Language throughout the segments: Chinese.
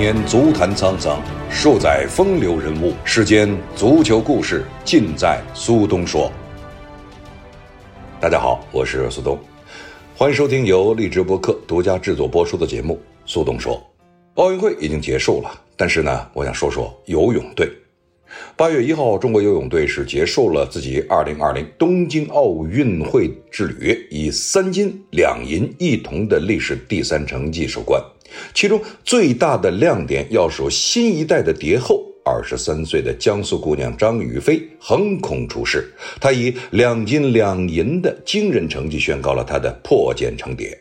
年足坛沧桑，数载风流人物。世间足球故事尽在苏东说。大家好，我是苏东，欢迎收听由荔枝播客独家制作播出的节目《苏东说》。奥运会已经结束了，但是呢，我想说说游泳队。八月一号，中国游泳队是结束了自己二零二零东京奥运会之旅，以三金两银一铜的历史第三成绩收官。其中最大的亮点要数新一代的蝶后，二十三岁的江苏姑娘张雨霏横空出世，她以两金两银的惊人成绩宣告了她的破茧成蝶。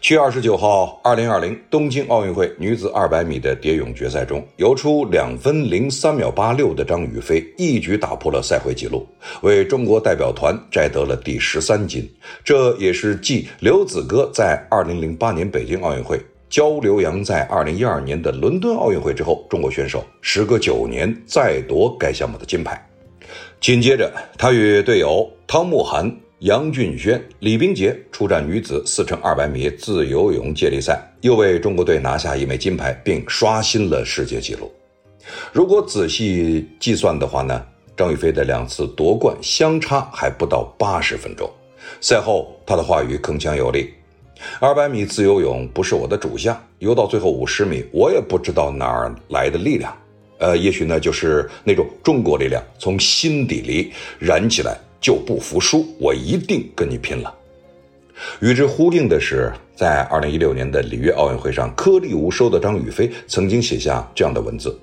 七月二十九号，二零二零东京奥运会女子二百米的蝶泳决赛中，游出两分零三秒八六的张雨霏一举打破了赛会纪录，为中国代表团摘得了第十三金。这也是继刘子歌在二零零八年北京奥运会。焦刘洋在二零一二年的伦敦奥运会之后，中国选手时隔九年再夺该项目的金牌。紧接着，他与队友汤慕涵、杨俊轩、李冰洁出战女子四乘二百米自由泳接力赛，又为中国队拿下一枚金牌，并刷新了世界纪录。如果仔细计算的话呢，张雨霏的两次夺冠相差还不到八十分钟。赛后，他的话语铿锵有力。二百米自由泳不是我的主项，游到最后五十米，我也不知道哪儿来的力量。呃，也许呢，就是那种中国力量从心底里燃起来，就不服输，我一定跟你拼了。与之呼应的是，在二零一六年的里约奥运会上，颗粒无收的张雨霏曾经写下这样的文字：“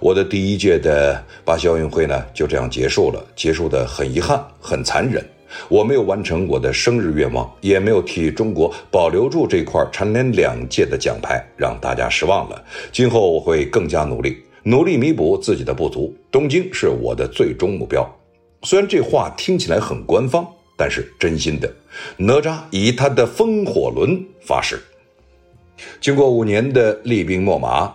我的第一届的巴西奥运会呢，就这样结束了，结束的很遗憾，很残忍。”我没有完成我的生日愿望，也没有替中国保留住这块蝉联两届的奖牌，让大家失望了。今后我会更加努力，努力弥补自己的不足。东京是我的最终目标。虽然这话听起来很官方，但是真心的。哪吒以他的风火轮发誓。经过五年的厉兵秣马，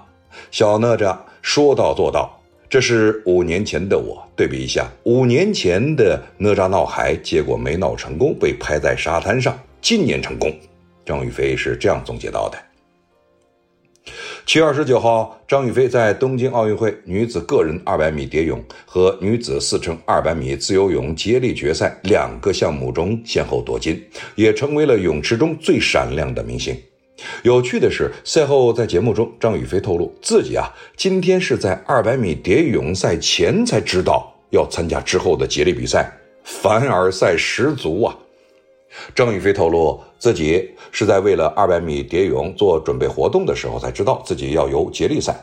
小哪吒说到做到。这是五年前的我，对比一下，五年前的哪吒闹海，结果没闹成功，被拍在沙滩上。今年成功，张雨霏是这样总结到的。七月二十九号，张雨霏在东京奥运会女子个人二百米蝶泳和女子四乘二百米自由泳接力决赛两个项目中先后夺金，也成为了泳池中最闪亮的明星。有趣的是，赛后在节目中，张雨霏透露自己啊，今天是在二百米蝶泳赛前才知道要参加之后的接力比赛，凡尔赛十足啊！张雨霏透露自己是在为了二百米蝶泳做准备活动的时候才知道自己要游接力赛。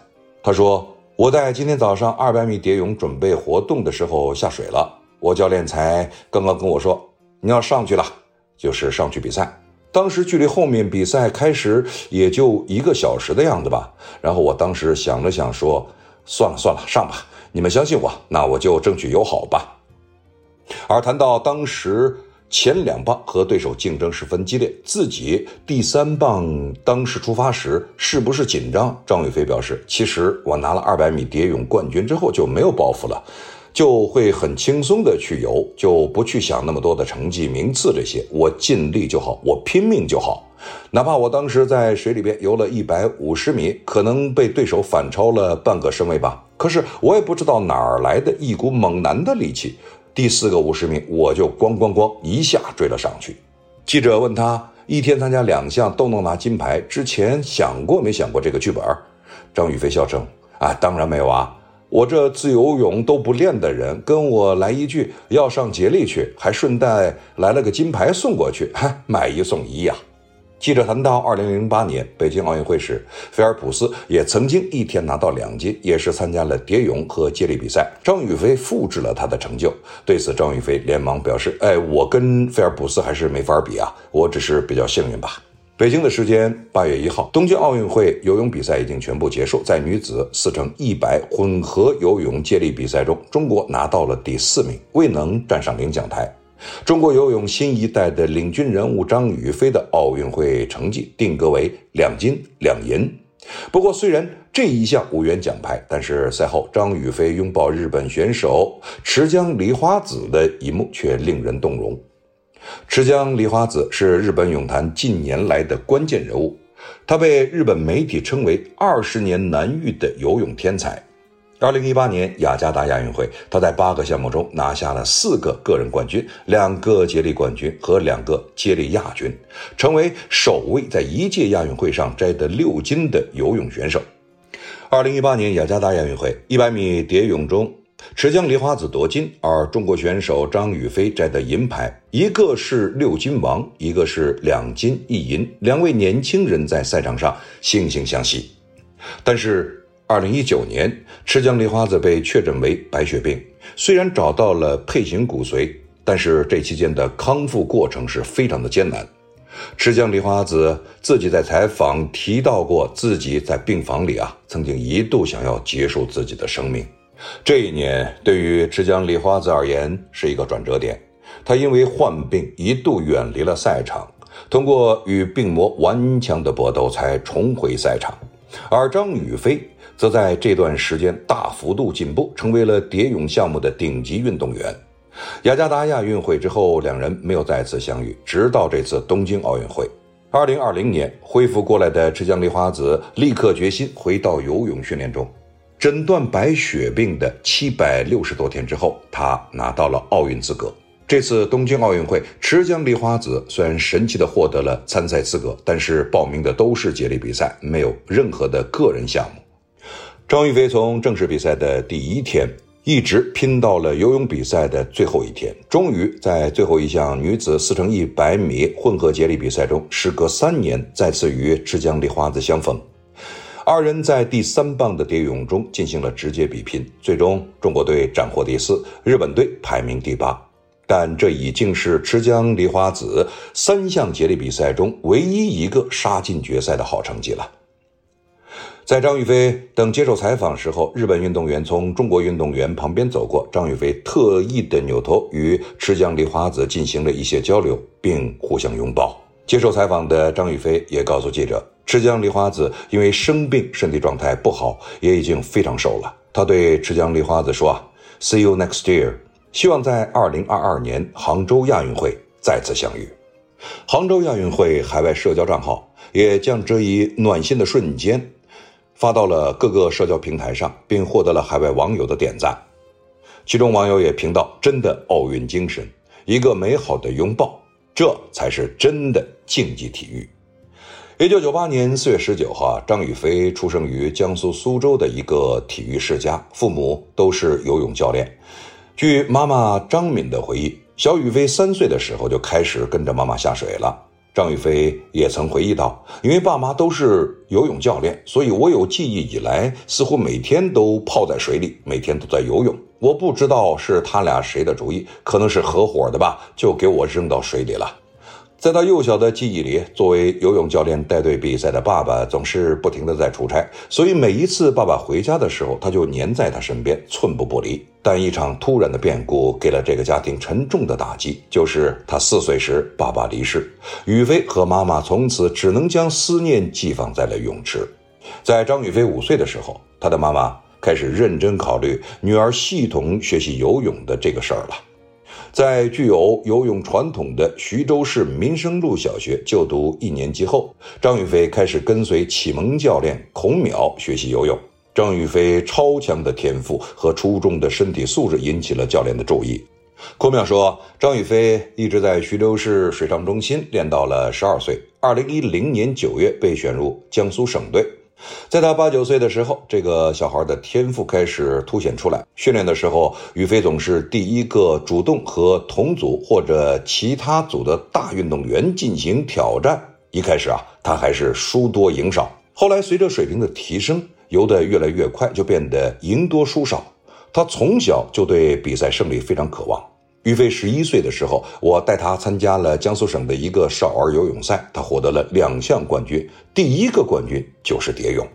他说：“我在今天早上二百米蝶泳准备活动的时候下水了，我教练才刚刚跟我说你要上去了，就是上去比赛。”当时距离后面比赛开始也就一个小时的样子吧，然后我当时想了想说：“算了算了，上吧，你们相信我，那我就争取友好吧。”而谈到当时前两棒和对手竞争十分激烈，自己第三棒当时出发时是不是紧张？张雨霏表示：“其实我拿了二百米蝶泳冠军之后就没有包袱了。”就会很轻松的去游，就不去想那么多的成绩、名次这些，我尽力就好，我拼命就好。哪怕我当时在水里边游了一百五十米，可能被对手反超了半个身位吧，可是我也不知道哪儿来的一股猛男的力气，第四个五十米我就咣咣咣一下追了上去。记者问他，一天参加两项都能拿金牌，之前想过没想过这个剧本？张雨霏笑称：啊，当然没有啊。我这自由泳都不练的人，跟我来一句要上接力去，还顺带来了个金牌送过去，买一送一呀！记者谈到2008年北京奥运会时，菲尔普斯也曾经一天拿到两金，也是参加了蝶泳和接力比赛。张雨霏复制了他的成就，对此张雨霏连忙表示：“哎，我跟菲尔普斯还是没法比啊，我只是比较幸运吧。”北京的时间八月一号，东京奥运会游泳比赛已经全部结束。在女子四乘一百混合游泳接力比赛中，中国拿到了第四名，未能站上领奖台。中国游泳新一代的领军人物张雨霏的奥运会成绩定格为两金两银。不过，虽然这一项无缘奖牌，但是赛后张雨霏拥抱日本选手池江梨花子的一幕却令人动容。池江梨花子是日本泳坛近年来的关键人物。他被日本媒体称为“二十年难遇的游泳天才”。二零一八年雅加达亚运会，他在八个项目中拿下了四个个人冠军、两个接力冠军和两个接力亚军，成为首位在一届亚运会上摘得六金的游泳选手。二零一八年雅加达亚运会一百米蝶泳中，池江梨花子夺金，而中国选手张雨霏摘得银牌，一个是六金王，一个是两金一银，两位年轻人在赛场上惺惺相惜。但是。二零一九年，池江梨花子被确诊为白血病。虽然找到了配型骨髓，但是这期间的康复过程是非常的艰难。池江梨花子自己在采访提到过，自己在病房里啊，曾经一度想要结束自己的生命。这一年对于池江梨花子而言是一个转折点，她因为患病一度远离了赛场，通过与病魔顽强的搏斗才重回赛场。而张雨霏。则在这段时间大幅度进步，成为了蝶泳项目的顶级运动员。雅加达亚运会之后，两人没有再次相遇，直到这次东京奥运会。二零二零年恢复过来的池江梨花子立刻决心回到游泳训练中。诊断白血病的七百六十多天之后，她拿到了奥运资格。这次东京奥运会，池江梨花子虽然神奇的获得了参赛资格，但是报名的都是接力比赛，没有任何的个人项目。张雨霏从正式比赛的第一天一直拼到了游泳比赛的最后一天，终于在最后一项女子四乘一百米混合接力比赛中，时隔三年再次与池江梨花子相逢。二人在第三棒的蝶泳中进行了直接比拼，最终中国队斩获第四，日本队排名第八。但这已经是池江梨花子三项接力比赛中唯一一个杀进决赛的好成绩了。在张雨霏等接受采访时候，日本运动员从中国运动员旁边走过，张雨霏特意的扭头与池江梨花子进行了一些交流，并互相拥抱。接受采访的张雨霏也告诉记者，池江梨花子因为生病，身体状态不好，也已经非常瘦了。他对池江梨花子说：“，See you next year，希望在二零二二年杭州亚运会再次相遇。”杭州亚运会海外社交账号也将这一暖心的瞬间。发到了各个社交平台上，并获得了海外网友的点赞。其中网友也评道：“真的奥运精神，一个美好的拥抱，这才是真的竞技体育。”一九九八年四月十九号，张雨霏出生于江苏苏州的一个体育世家，父母都是游泳教练。据妈妈张敏的回忆，小雨霏三岁的时候就开始跟着妈妈下水了。张雨霏也曾回忆道：“因为爸妈都是游泳教练，所以我有记忆以来，似乎每天都泡在水里，每天都在游泳。我不知道是他俩谁的主意，可能是合伙的吧，就给我扔到水里了。”在他幼小的记忆里，作为游泳教练带队比赛的爸爸总是不停地在出差，所以每一次爸爸回家的时候，他就黏在他身边，寸步不离。但一场突然的变故给了这个家庭沉重的打击，就是他四岁时爸爸离世，雨飞和妈妈从此只能将思念寄放在了泳池。在张雨霏五岁的时候，他的妈妈开始认真考虑女儿系统学习游泳的这个事儿了。在具有游泳传统的徐州市民生路小学就读一年级后，张雨霏开始跟随启蒙教练孔淼学习游泳。张雨霏超强的天赋和出众的身体素质引起了教练的注意。孔淼说，张雨霏一直在徐州市水上中心练到了十二岁，二零一零年九月被选入江苏省队。在他八九岁的时候，这个小孩的天赋开始凸显出来。训练的时候，宇飞总是第一个主动和同组或者其他组的大运动员进行挑战。一开始啊，他还是输多赢少。后来随着水平的提升，游得越来越快，就变得赢多输少。他从小就对比赛胜利非常渴望。于飞十一岁的时候，我带他参加了江苏省的一个少儿游泳赛，他获得了两项冠军，第一个冠军就是蝶泳。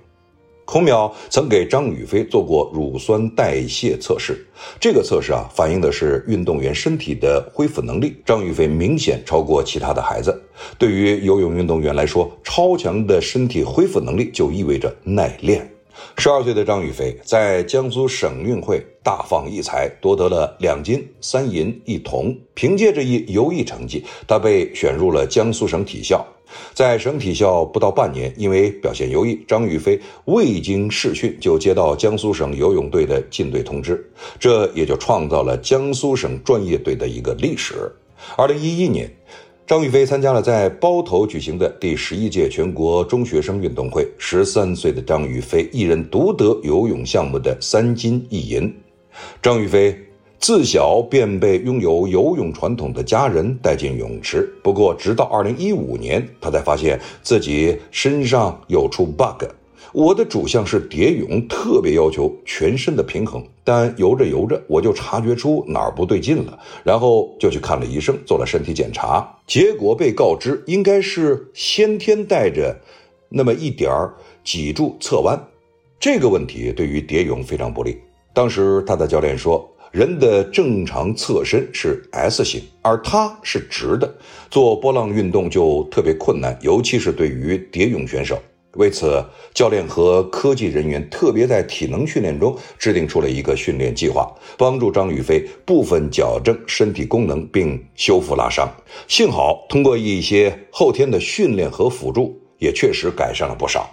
孔淼曾给张雨霏做过乳酸代谢测试，这个测试啊，反映的是运动员身体的恢复能力。张雨霏明显超过其他的孩子。对于游泳运动员来说，超强的身体恢复能力就意味着耐练。十二岁的张雨霏在江苏省运会大放异彩，夺得了两金三银一铜。凭借这一优异成绩，她被选入了江苏省体校。在省体校不到半年，因为表现优异，张雨霏未经试训就接到江苏省游泳队的进队通知，这也就创造了江苏省专业队的一个历史。二零一一年，张雨霏参加了在包头举行的第十一届全国中学生运动会，十三岁的张雨霏一人独得游泳项目的三金一银。张雨霏。自小便被拥有游泳传统的家人带进泳池，不过直到二零一五年，他才发现自己身上有出 bug。我的主项是蝶泳，特别要求全身的平衡，但游着游着，我就察觉出哪儿不对劲了，然后就去看了医生，做了身体检查，结果被告知应该是先天带着那么一点儿脊柱侧弯，这个问题对于蝶泳非常不利。当时他的教练说。人的正常侧身是 S 型，而它是直的，做波浪运动就特别困难，尤其是对于蝶泳选手。为此，教练和科技人员特别在体能训练中制定出了一个训练计划，帮助张雨霏部分矫正身体功能并修复拉伤。幸好，通过一些后天的训练和辅助，也确实改善了不少。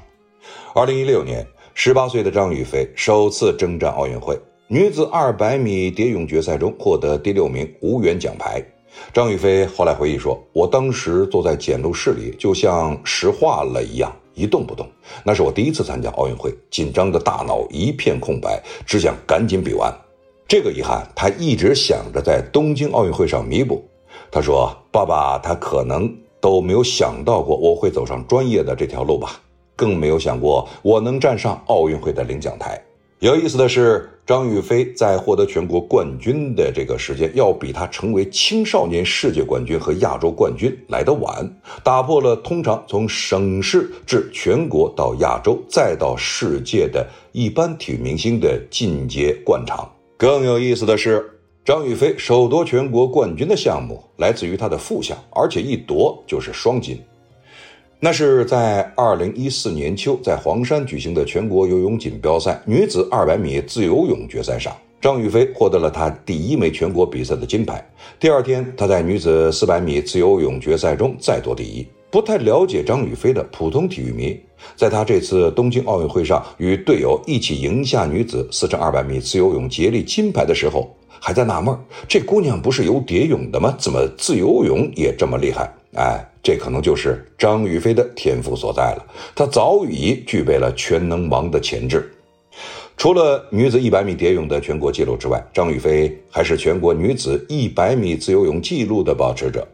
二零一六年，十八岁的张雨霏首次征战奥运会。女子二百米蝶泳决赛中获得第六名，无缘奖牌。张雨霏后来回忆说：“我当时坐在检录室里，就像石化了一样，一动不动。那是我第一次参加奥运会，紧张的大脑一片空白，只想赶紧比完。这个遗憾，他一直想着在东京奥运会上弥补。”他说：“爸爸，他可能都没有想到过我会走上专业的这条路吧，更没有想过我能站上奥运会的领奖台。”有意思的是，张雨霏在获得全国冠军的这个时间，要比她成为青少年世界冠军和亚洲冠军来得晚，打破了通常从省市至全国到亚洲再到世界的一般体育明星的进阶惯常。更有意思的是，张雨霏首夺全国冠军的项目来自于她的副项，而且一夺就是双金。那是在二零一四年秋，在黄山举行的全国游泳锦标赛女子二百米自由泳决赛上，张雨霏获得了她第一枚全国比赛的金牌。第二天，她在女子四百米自由泳决赛中再夺第一。不太了解张雨霏的普通体育迷，在她这次东京奥运会上与队友一起赢下女子四乘二百米自由泳接力金牌的时候，还在纳闷：这姑娘不是游蝶泳的吗？怎么自由泳也这么厉害？哎。这可能就是张雨霏的天赋所在了。她早已具备了全能王的潜质。除了女子100米蝶泳的全国纪录之外，张雨霏还是全国女子100米自由泳纪录的保持者。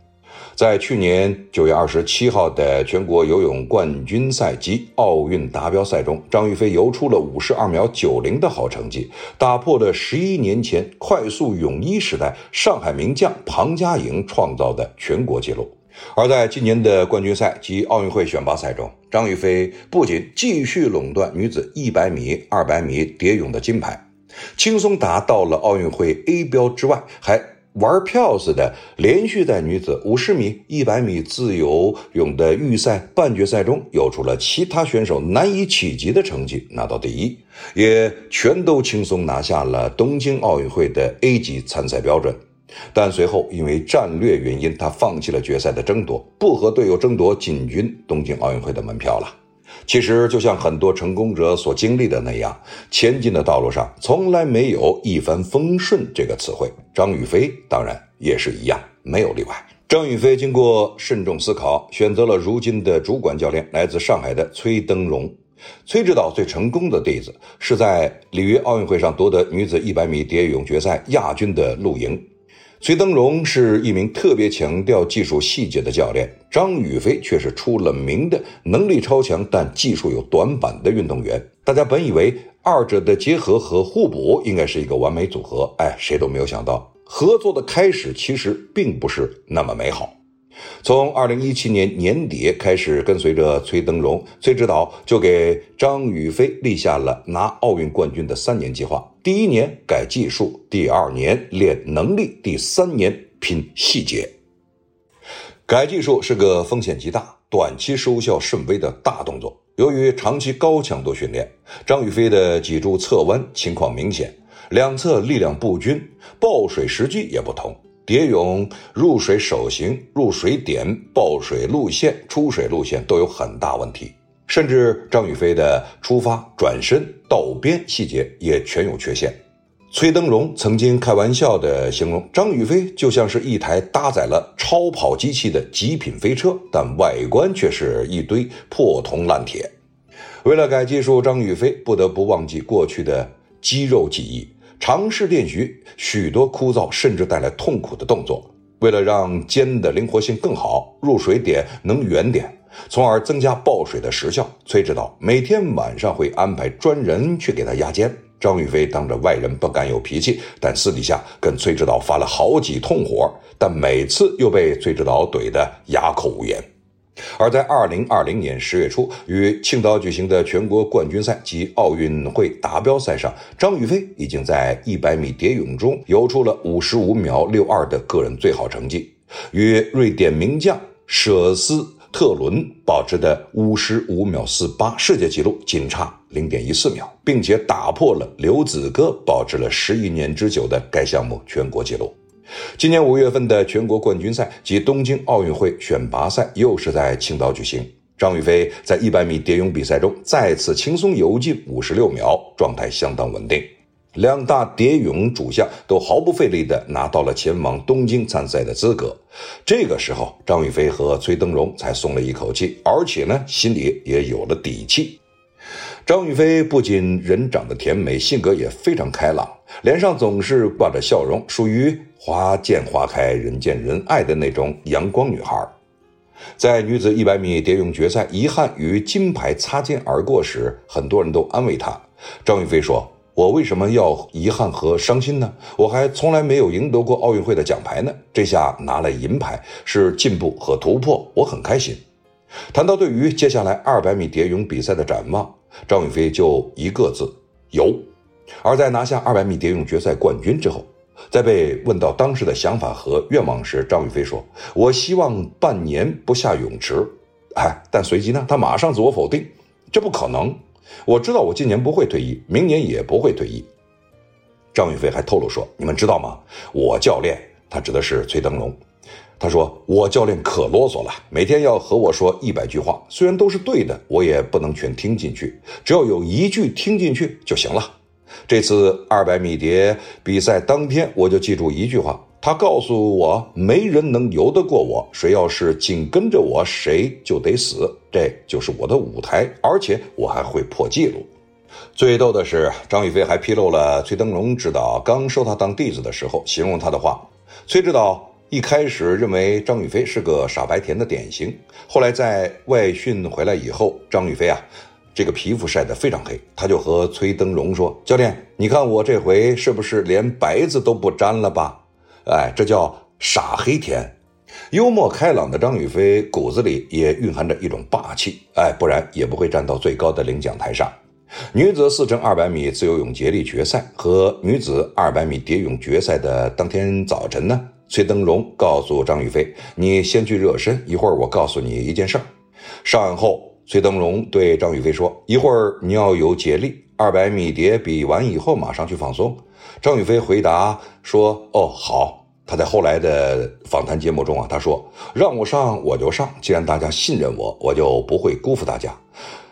在去年9月27号的全国游泳冠军赛及奥运达标赛中，张雨霏游出了52秒90的好成绩，打破了11年前快速泳衣时代上海名将庞嘉颖创造的全国纪录。而在今年的冠军赛及奥运会选拔赛中，张雨霏不仅继续垄断女子100米、200米蝶泳的金牌，轻松达到了奥运会 A 标之外，还玩票似的连续在女子50米、100米自由泳的预赛、半决赛中，游出了其他选手难以企及的成绩，拿到第一，也全都轻松拿下了东京奥运会的 A 级参赛标准。但随后因为战略原因，他放弃了决赛的争夺，不和队友争夺进军东京奥运会的门票了。其实，就像很多成功者所经历的那样，前进的道路上从来没有一帆风顺这个词汇。张雨霏当然也是一样，没有例外。张雨霏经过慎重思考，选择了如今的主管教练，来自上海的崔登荣。崔指导最成功的例子是在里约奥运会上夺得女子100米蝶泳决赛亚军的陆莹。崔登荣是一名特别强调技术细节的教练，张雨霏却是出了名的能力超强但技术有短板的运动员。大家本以为二者的结合和互补应该是一个完美组合，哎，谁都没有想到，合作的开始其实并不是那么美好。从二零一七年年底开始，跟随着崔登荣、崔指导，就给张雨霏立下了拿奥运冠军的三年计划：第一年改技术，第二年练能力，第三年拼细节。改技术是个风险极大、短期收效甚微的大动作。由于长期高强度训练，张雨霏的脊柱侧弯情况明显，两侧力量不均，抱水时机也不同。蝶泳入水手型、入水点、抱水路线、出水路线都有很大问题，甚至张雨霏的出发、转身、道边细节也全有缺陷。崔登荣曾经开玩笑地形容张雨霏就像是一台搭载了超跑机器的极品飞车，但外观却是一堆破铜烂铁。为了改技术，张雨霏不得不忘记过去的肌肉记忆，尝试练习许多枯燥甚至带来痛苦的动作。为了让肩的灵活性更好，入水点能远点，从而增加抱水的时效，崔指导每天晚上会安排专人去给他压肩。张雨霏当着外人不敢有脾气，但私底下跟崔指导发了好几通火，但每次又被崔指导怼得哑口无言。而在二零二零年十月初，于青岛举行的全国冠军赛及奥运会达标赛上，张雨霏已经在一百米蝶泳中游出了五十五秒六二的个人最好成绩，与瑞典名将舍斯。特伦保持的五十五秒四八世界纪录仅差零点一四秒，并且打破了刘子歌保持了十一年之久的该项目全国纪录。今年五月份的全国冠军赛及东京奥运会选拔赛又是在青岛举行。张雨霏在一百米蝶泳比赛中再次轻松游进五十六秒，状态相当稳定。两大蝶泳主将都毫不费力地拿到了前往东京参赛的资格。这个时候，张雨霏和崔登荣才松了一口气，而且呢，心里也有了底气。张雨霏不仅人长得甜美，性格也非常开朗，脸上总是挂着笑容，属于花见花开，人见人爱的那种阳光女孩。在女子一百米蝶泳决赛遗憾与金牌擦肩而过时，很多人都安慰她。张雨霏说。我为什么要遗憾和伤心呢？我还从来没有赢得过奥运会的奖牌呢。这下拿了银牌，是进步和突破，我很开心。谈到对于接下来二百米蝶泳比赛的展望，张雨霏就一个字：游。而在拿下二百米蝶泳决赛冠军之后，在被问到当时的想法和愿望时，张雨霏说：“我希望半年不下泳池。”哎，但随即呢，他马上自我否定，这不可能。我知道我今年不会退役，明年也不会退役。张雨霏还透露说：“你们知道吗？我教练，他指的是崔登龙。他说我教练可啰嗦了，每天要和我说一百句话，虽然都是对的，我也不能全听进去，只要有一句听进去就行了。这次二百米蝶比赛当天，我就记住一句话。”他告诉我，没人能游得过我，谁要是紧跟着我，谁就得死。这就是我的舞台，而且我还会破纪录。最逗的是，张雨霏还披露了崔登荣指导刚收他当弟子的时候形容他的话。崔指导一开始认为张雨霏是个傻白甜的典型，后来在外训回来以后，张雨霏啊，这个皮肤晒得非常黑，他就和崔登荣说：“教练，你看我这回是不是连白字都不沾了吧？”哎，这叫傻黑甜，幽默开朗的张雨霏骨子里也蕴含着一种霸气，哎，不然也不会站到最高的领奖台上。女子四乘二百米自由泳接力决赛和女子二百米蝶泳决赛的当天早晨呢，崔登荣告诉张雨霏：“你先去热身，一会儿我告诉你一件事儿。”上岸后，崔登荣对张雨霏说：“一会儿你要游接力，二百米蝶比完以后马上去放松。”张雨霏回答说：“哦，好。”他在后来的访谈节目中啊，他说：“让我上我就上，既然大家信任我，我就不会辜负大家。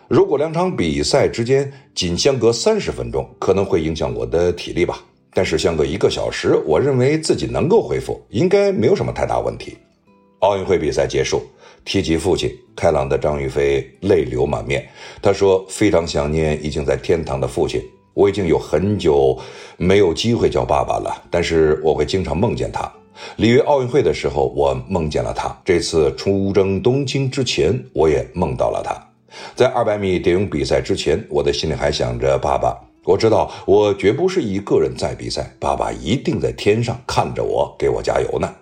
如果两场比赛之间仅相隔三十分钟，可能会影响我的体力吧。但是相隔一个小时，我认为自己能够恢复，应该没有什么太大问题。”奥运会比赛结束，提及父亲，开朗的张雨霏泪流满面。他说：“非常想念已经在天堂的父亲。”我已经有很久没有机会叫爸爸了，但是我会经常梦见他。里约奥运会的时候，我梦见了他。这次出征东京之前，我也梦到了他。在二百米蝶泳比赛之前，我的心里还想着爸爸。我知道我绝不是一个人在比赛，爸爸一定在天上看着我，给我加油呢。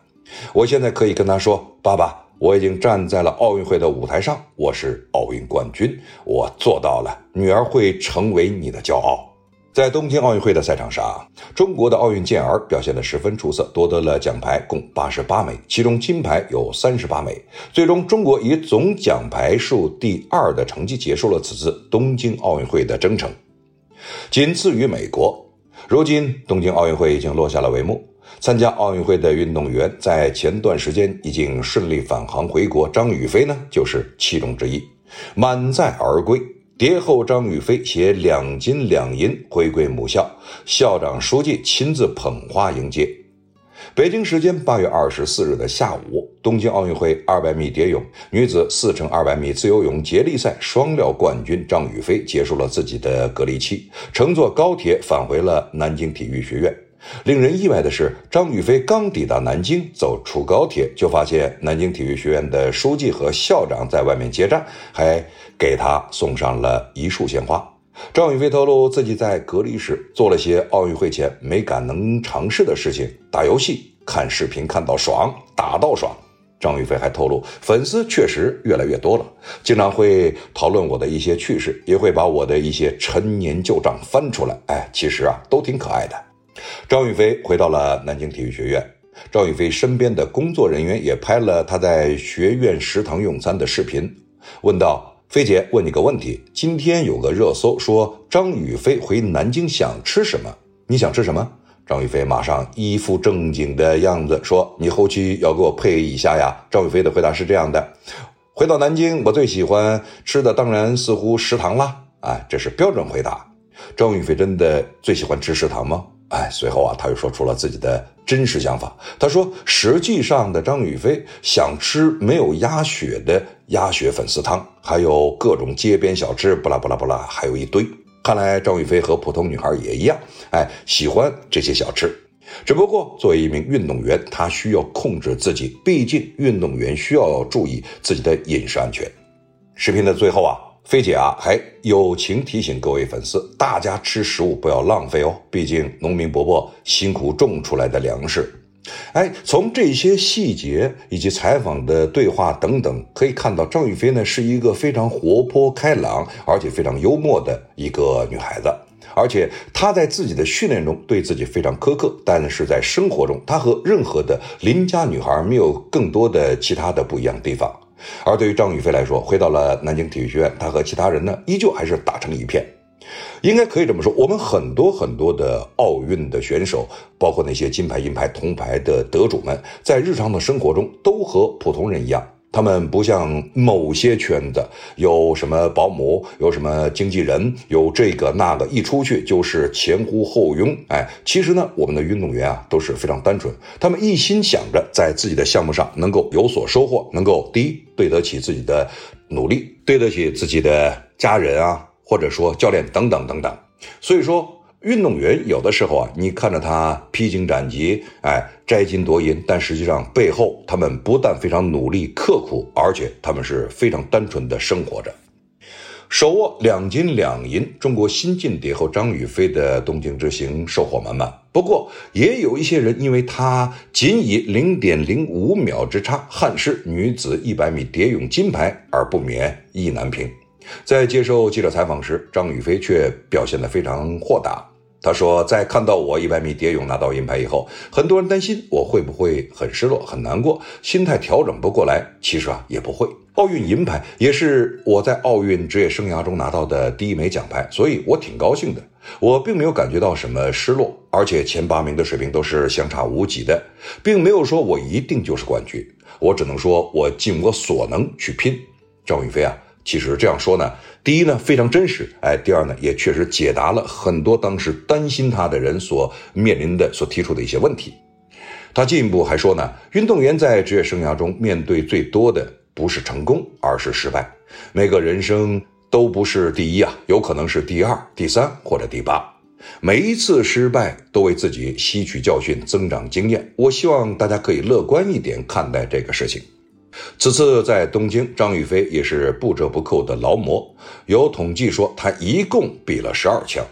我现在可以跟他说：“爸爸，我已经站在了奥运会的舞台上，我是奥运冠军，我做到了。女儿会成为你的骄傲。”在东京奥运会的赛场上，中国的奥运健儿表现得十分出色，夺得了奖牌共八十八枚，其中金牌有三十八枚。最终，中国以总奖牌数第二的成绩结束了此次东京奥运会的征程，仅次于美国。如今，东京奥运会已经落下了帷幕，参加奥运会的运动员在前段时间已经顺利返航回国，张雨霏呢就是其中之一，满载而归。蝶后张雨霏携两金两银回归母校，校长书记亲自捧花迎接。北京时间八月二十四日的下午，东京奥运会二百米蝶泳女子四乘二百米自由泳接力赛双料冠军张雨霏结束了自己的隔离期，乘坐高铁返回了南京体育学院。令人意外的是，张雨霏刚抵达南京，走出高铁，就发现南京体育学院的书记和校长在外面接站，还给他送上了一束鲜花。张雨霏透露，自己在隔离时做了些奥运会前没敢能尝试的事情，打游戏、看视频看到爽，打到爽。张雨霏还透露，粉丝确实越来越多了，经常会讨论我的一些趣事，也会把我的一些陈年旧账翻出来。哎，其实啊，都挺可爱的。张雨霏回到了南京体育学院，张雨霏身边的工作人员也拍了她在学院食堂用餐的视频，问道：“菲姐，问你个问题，今天有个热搜说张雨霏回南京想吃什么？你想吃什么？”张雨霏马上一副正经的样子说：“你后期要给我配一下呀。”张雨霏的回答是这样的：“回到南京，我最喜欢吃的当然似乎食堂啦。”哎，这是标准回答。张雨霏真的最喜欢吃食堂吗？哎，随后啊，他又说出了自己的真实想法。他说：“实际上的张雨霏想吃没有鸭血的鸭血粉丝汤，还有各种街边小吃，不啦不啦不啦，还有一堆。看来张雨霏和普通女孩也一样，哎，喜欢这些小吃。只不过作为一名运动员，她需要控制自己，毕竟运动员需要注意自己的饮食安全。”视频的最后啊。菲姐啊，还友情提醒各位粉丝，大家吃食物不要浪费哦，毕竟农民伯伯辛苦种出来的粮食。哎，从这些细节以及采访的对话等等，可以看到张雨霏呢是一个非常活泼开朗，而且非常幽默的一个女孩子。而且她在自己的训练中对自己非常苛刻，但是在生活中，她和任何的邻家女孩没有更多的其他的不一样地方。而对于张雨霏来说，回到了南京体育学院，她和其他人呢，依旧还是打成一片。应该可以这么说，我们很多很多的奥运的选手，包括那些金牌、银牌、铜牌的得主们，在日常的生活中都和普通人一样。他们不像某些圈子有什么保姆，有什么经纪人，有这个那个，一出去就是前呼后拥。哎，其实呢，我们的运动员啊都是非常单纯，他们一心想着在自己的项目上能够有所收获，能够第一对得起自己的努力，对得起自己的家人啊，或者说教练等等等等。所以说。运动员有的时候啊，你看着他披荆斩棘，哎，摘金夺银，但实际上背后他们不但非常努力刻苦，而且他们是非常单纯的生活着。手握两金两银，中国新晋蝶后张雨霏的东京之行收获满满。不过，也有一些人因为她仅以零点零五秒之差憾失女子一百米蝶泳金牌而不免意难平。在接受记者采访时，张雨霏却表现得非常豁达。他说，在看到我一百米蝶泳拿到银牌以后，很多人担心我会不会很失落、很难过，心态调整不过来。其实啊，也不会。奥运银牌也是我在奥运职业生涯中拿到的第一枚奖牌，所以我挺高兴的。我并没有感觉到什么失落，而且前八名的水平都是相差无几的，并没有说我一定就是冠军。我只能说我尽我所能去拼。张雨霏啊。其实这样说呢，第一呢非常真实，哎，第二呢也确实解答了很多当时担心他的人所面临的、所提出的一些问题。他进一步还说呢，运动员在职业生涯中面对最多的不是成功，而是失败。每个人生都不是第一啊，有可能是第二、第三或者第八。每一次失败都为自己吸取教训、增长经验。我希望大家可以乐观一点看待这个事情。此次在东京，张雨霏也是不折不扣的劳模。有统计说，她一共比了十二枪。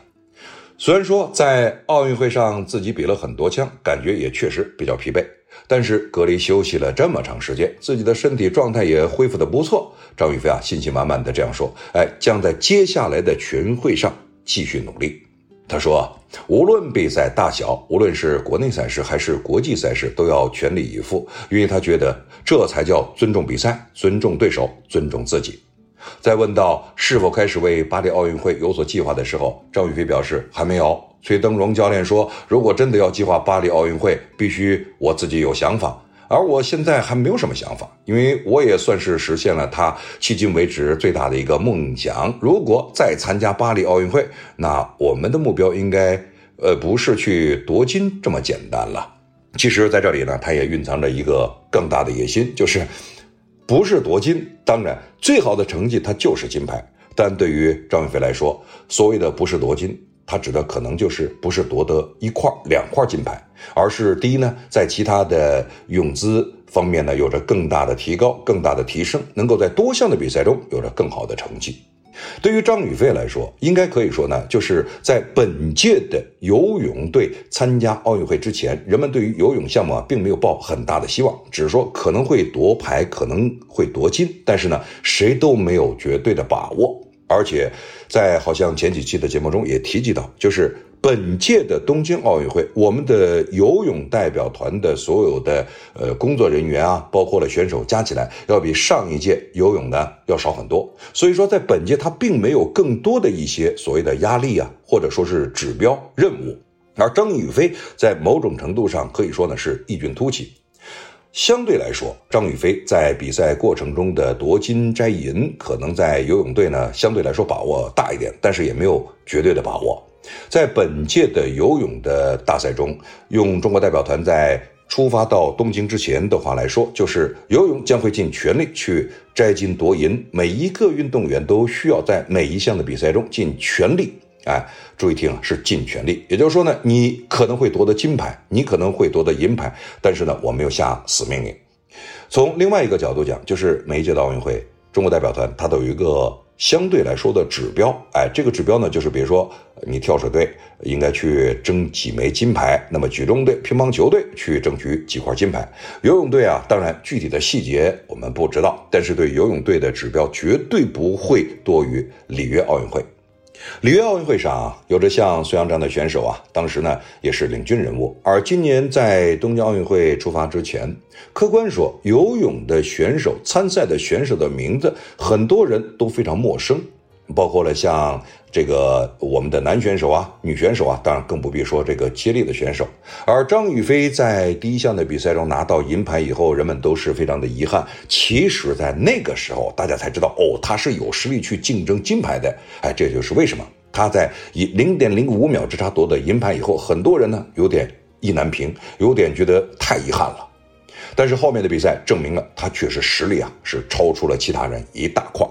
虽然说在奥运会上自己比了很多枪，感觉也确实比较疲惫，但是隔离休息了这么长时间，自己的身体状态也恢复的不错。张雨霏啊，信心满满的这样说：“哎，将在接下来的全运会上继续努力。”他说：“无论比赛大小，无论是国内赛事还是国际赛事，都要全力以赴，因为他觉得这才叫尊重比赛、尊重对手、尊重自己。”在问到是否开始为巴黎奥运会有所计划的时候，张雨霏表示还没有，崔登荣教练说，如果真的要计划巴黎奥运会，必须我自己有想法。而我现在还没有什么想法，因为我也算是实现了他迄今为止最大的一个梦想。如果再参加巴黎奥运会，那我们的目标应该，呃，不是去夺金这么简单了。其实，在这里呢，他也蕴藏着一个更大的野心，就是不是夺金。当然，最好的成绩它就是金牌。但对于张雨霏来说，所谓的不是夺金。他指的可能就是不是夺得一块两块金牌，而是第一呢，在其他的泳姿方面呢有着更大的提高、更大的提升，能够在多项的比赛中有着更好的成绩。对于张雨霏来说，应该可以说呢，就是在本届的游泳队参加奥运会之前，人们对于游泳项目啊并没有抱很大的希望，只是说可能会夺牌，可能会夺金，但是呢，谁都没有绝对的把握。而且，在好像前几期的节目中也提及到，就是本届的东京奥运会，我们的游泳代表团的所有的呃工作人员啊，包括了选手加起来，要比上一届游泳呢要少很多。所以说，在本届它并没有更多的一些所谓的压力啊，或者说是指标任务。而张雨霏在某种程度上可以说呢是异军突起。相对来说，张雨霏在比赛过程中的夺金摘银，可能在游泳队呢相对来说把握大一点，但是也没有绝对的把握。在本届的游泳的大赛中，用中国代表团在出发到东京之前的话来说，就是游泳将会尽全力去摘金夺银，每一个运动员都需要在每一项的比赛中尽全力。哎，注意听啊，是尽全力。也就是说呢，你可能会夺得金牌，你可能会夺得银牌，但是呢，我没有下死命令。从另外一个角度讲，就是每一届的奥运会，中国代表团它都有一个相对来说的指标。哎，这个指标呢，就是比如说你跳水队应该去争几枚金牌，那么举重队、乒乓球队去争取几块金牌，游泳队啊，当然具体的细节我们不知道，但是对游泳队的指标绝对不会多于里约奥运会。里约奥运会上有着像孙杨这样的选手啊，当时呢也是领军人物。而今年在东京奥运会出发之前，客观说，游泳的选手参赛的选手的名字，很多人都非常陌生。包括了像这个我们的男选手啊、女选手啊，当然更不必说这个接力的选手。而张雨霏在第一项的比赛中拿到银牌以后，人们都是非常的遗憾。其实，在那个时候，大家才知道哦，他是有实力去竞争金牌的。哎，这就是为什么他在以零点零五秒之差夺得银牌以后，很多人呢有点意难平，有点觉得太遗憾了。但是后面的比赛证明了他确实实力啊是超出了其他人一大块。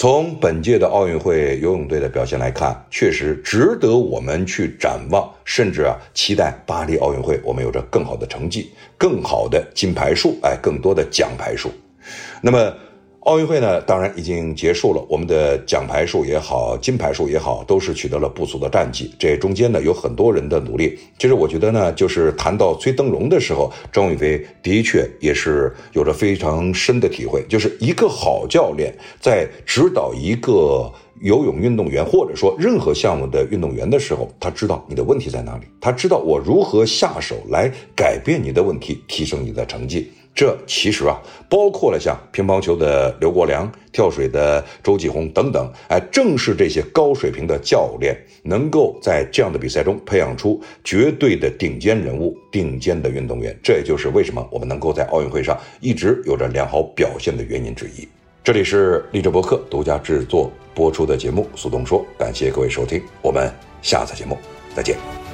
从本届的奥运会游泳队的表现来看，确实值得我们去展望，甚至啊期待巴黎奥运会我们有着更好的成绩、更好的金牌数，哎，更多的奖牌数。那么。奥运会呢，当然已经结束了。我们的奖牌数也好，金牌数也好，都是取得了不俗的战绩。这中间呢，有很多人的努力。其实我觉得呢，就是谈到崔登荣的时候，张雨霏的确也是有着非常深的体会。就是一个好教练在指导一个游泳运动员，或者说任何项目的运动员的时候，他知道你的问题在哪里，他知道我如何下手来改变你的问题，提升你的成绩。这其实啊，包括了像乒乓球的刘国梁、跳水的周继红等等，哎，正是这些高水平的教练，能够在这样的比赛中培养出绝对的顶尖人物、顶尖的运动员。这也就是为什么我们能够在奥运会上一直有着良好表现的原因之一。这里是励志博客独家制作播出的节目《苏东说》，感谢各位收听，我们下次节目再见。